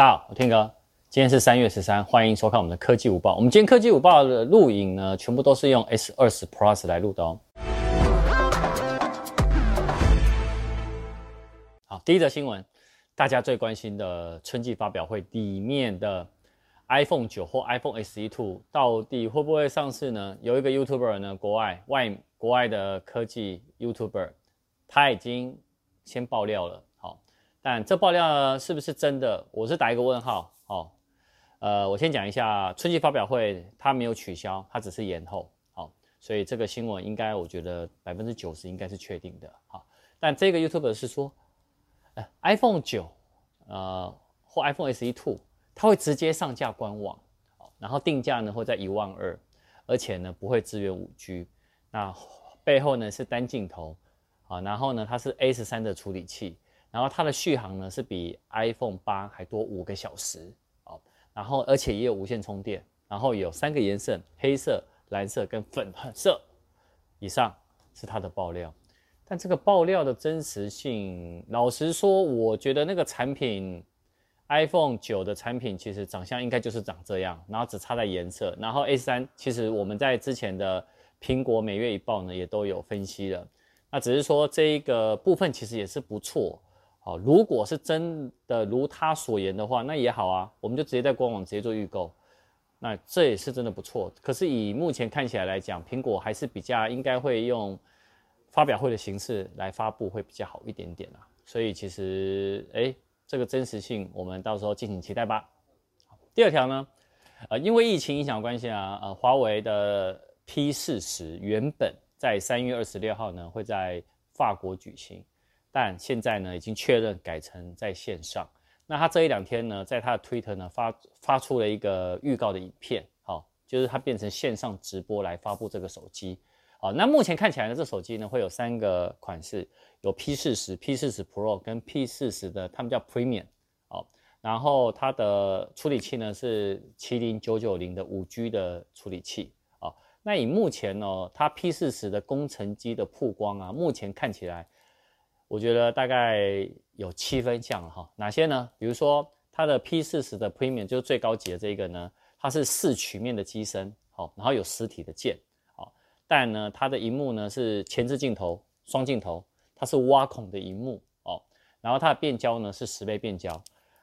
大家好，我天哥，今天是三月十三，欢迎收看我们的科技午报。我们今天科技午报的录影呢，全部都是用 S 二十 Plus 来录的哦。好，第一则新闻，大家最关心的春季发表会里面的 iPhone 九或 iPhone SE Two 到底会不会上市呢？有一个 YouTuber 呢，国外外国外的科技 YouTuber，他已经先爆料了。但这爆料呢，是不是真的？我是打一个问号。哦，呃，我先讲一下春季发表会，它没有取消，它只是延后。好、哦，所以这个新闻应该我觉得百分之九十应该是确定的。好、哦，但这个 YouTube 是说，呃，iPhone 九，呃，或 iPhone SE Two，它会直接上架官网，哦、然后定价呢会在一万二，而且呢不会支援五 G，那背后呢是单镜头，啊、然后呢它是 A 十三的处理器。然后它的续航呢是比 iPhone 八还多五个小时哦，然后而且也有无线充电，然后有三个颜色：黑色、蓝色跟粉色。以上是它的爆料，但这个爆料的真实性，老实说，我觉得那个产品 iPhone 九的产品其实长相应该就是长这样，然后只差在颜色。然后 A 三其实我们在之前的苹果每月一报呢也都有分析了，那只是说这一个部分其实也是不错。好，如果是真的如他所言的话，那也好啊，我们就直接在官网直接做预购，那这也是真的不错。可是以目前看起来来讲，苹果还是比较应该会用发表会的形式来发布，会比较好一点点啊。所以其实，哎，这个真实性我们到时候敬请期待吧。第二条呢，呃，因为疫情影响关系啊，呃，华为的 P 四十原本在三月二十六号呢会在法国举行。但现在呢，已经确认改成在线上。那他这一两天呢，在他的 Twitter 呢发发出了一个预告的影片，好，就是他变成线上直播来发布这个手机。好，那目前看起来呢，这手机呢会有三个款式，有 P 四十、P 四十 Pro 跟 P 四十的，他们叫 Premium。好，然后它的处理器呢是麒麟九九零的五 G 的处理器。好，那以目前呢，它 P 四十的工程机的曝光啊，目前看起来。我觉得大概有七分像哈，哪些呢？比如说它的 P40 的 Premium 就是最高级的这一个呢，它是四曲面的机身，好，然后有实体的键，好，但呢它的荧幕呢是前置镜头双镜头，它是挖孔的荧幕哦，然后它的变焦呢是十倍变焦。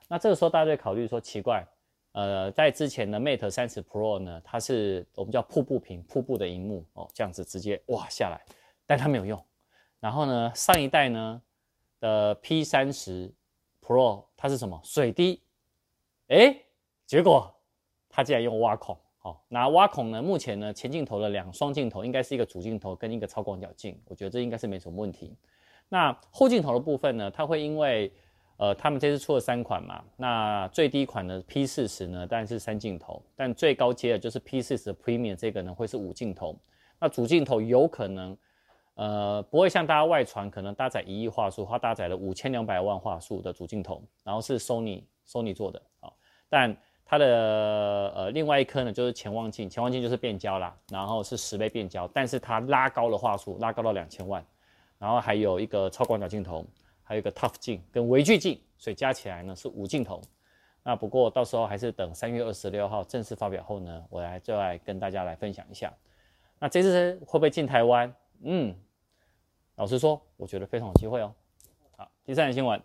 那这个时候大家就会考虑说奇怪，呃，在之前的 Mate 30 Pro 呢，它是我们叫瀑布屏瀑布的荧幕哦，这样子直接哇下来，但它没有用。然后呢，上一代呢的 P 三十 Pro 它是什么？水滴，哎，结果它竟然用挖孔，好、哦，那挖孔呢？目前呢，前镜头的两双镜头应该是一个主镜头跟一个超广角镜，我觉得这应该是没什么问题。那后镜头的部分呢，它会因为呃，他们这次出了三款嘛，那最低款的 P 四十呢，当然是三镜头，但最高阶的就是 P 四十 Premium 这个呢，会是五镜头，那主镜头有可能。呃，不会像大家外传，可能搭载一亿画素，它搭载了五千两百万画素的主镜头，然后是 Sony Sony 做的啊、但它的呃另外一颗呢，就是潜望镜，潜望镜就是变焦啦，然后是十倍变焦，但是它拉高了画素，拉高到两千万，然后还有一个超广角镜头，还有一个 Tough 镜跟微距镜，所以加起来呢是五镜头。那不过到时候还是等三月二十六号正式发表后呢，我来再来跟大家来分享一下。那这次会不会进台湾？嗯。老实说，我觉得非常有机会哦。好，第三个新闻，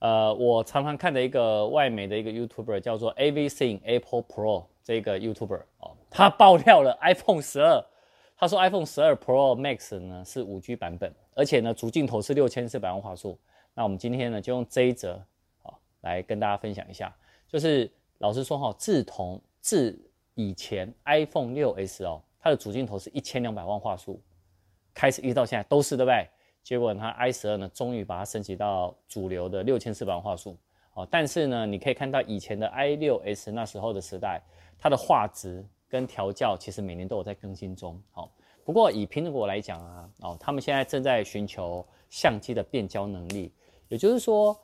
呃，我常常看的一个外媒的一个 YouTuber 叫做 Everything Apple Pro 这个 YouTuber 哦，他爆料了 iPhone 十二，他说 iPhone 十二 Pro Max 呢是五 G 版本，而且呢主镜头是六千四百万画素。那我们今天呢就用这一则啊、来跟大家分享一下，就是老实说哈、自从自以前 iPhone 六 S 哦，它的主镜头是一千两百万画素。开始一直到现在都是对不对？结果它 i 十二呢，终于把它升级到主流的六千四百万画素哦。但是呢，你可以看到以前的 i 六 s 那时候的时代，它的画质跟调教其实每年都有在更新中。好，不过以苹果来讲啊，哦，他们现在正在寻求相机的变焦能力，也就是说，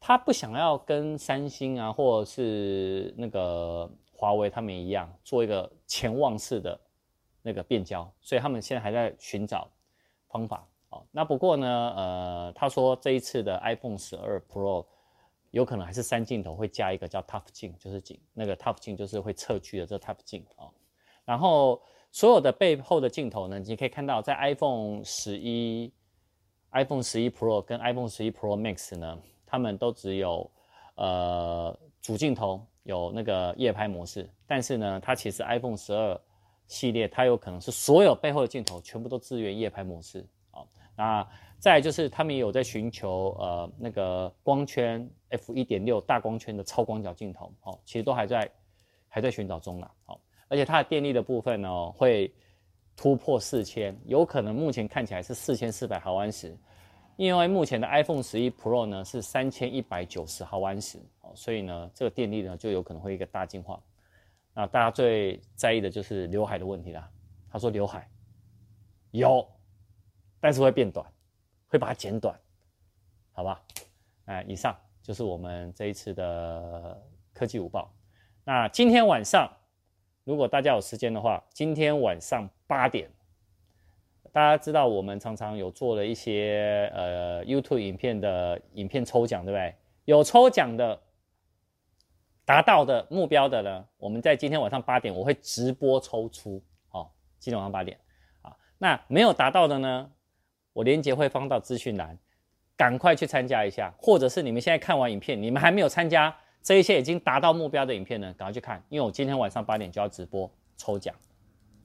他不想要跟三星啊，或者是那个华为他们一样，做一个潜望式的。那个变焦，所以他们现在还在寻找方法哦。那不过呢，呃，他说这一次的 iPhone 12 Pro 有可能还是三镜头会加一个叫 Tough 镜，就是镜那个 Tough 镜就是会侧去的这 Tough 镜啊。然后所有的背后的镜头呢，你可以看到在 iPhone 十一、iPhone 十一 Pro 跟 iPhone 十一 Pro Max 呢，它们都只有呃主镜头有那个夜拍模式，但是呢，它其实 iPhone 十二系列它有可能是所有背后的镜头全部都支援夜拍模式啊。那再就是他们也有在寻求呃那个光圈 f 一点六大光圈的超广角镜头，哦，其实都还在还在寻找中啦，哦，而且它的电力的部分呢会突破四千，有可能目前看起来是四千四百毫安时，因为目前的 iPhone 十一 Pro 呢是三千一百九十毫安时，哦，所以呢这个电力呢就有可能会一个大进化。啊大家最在意的就是刘海的问题啦。他说刘海有，但是会变短。会把它剪短，好吧？哎，以上就是我们这一次的科技午报。那今天晚上，如果大家有时间的话，今天晚上八点，大家知道我们常常有做了一些呃 YouTube 影片的影片抽奖，对不对？有抽奖的，达到的目标的呢，我们在今天晚上八点我会直播抽出，哦，今天晚上八点啊。那没有达到的呢？我链接会放到资讯栏，赶快去参加一下，或者是你们现在看完影片，你们还没有参加这一些已经达到目标的影片呢，赶快去看，因为我今天晚上八点就要直播抽奖，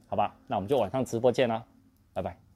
好吧？那我们就晚上直播见啦，拜拜。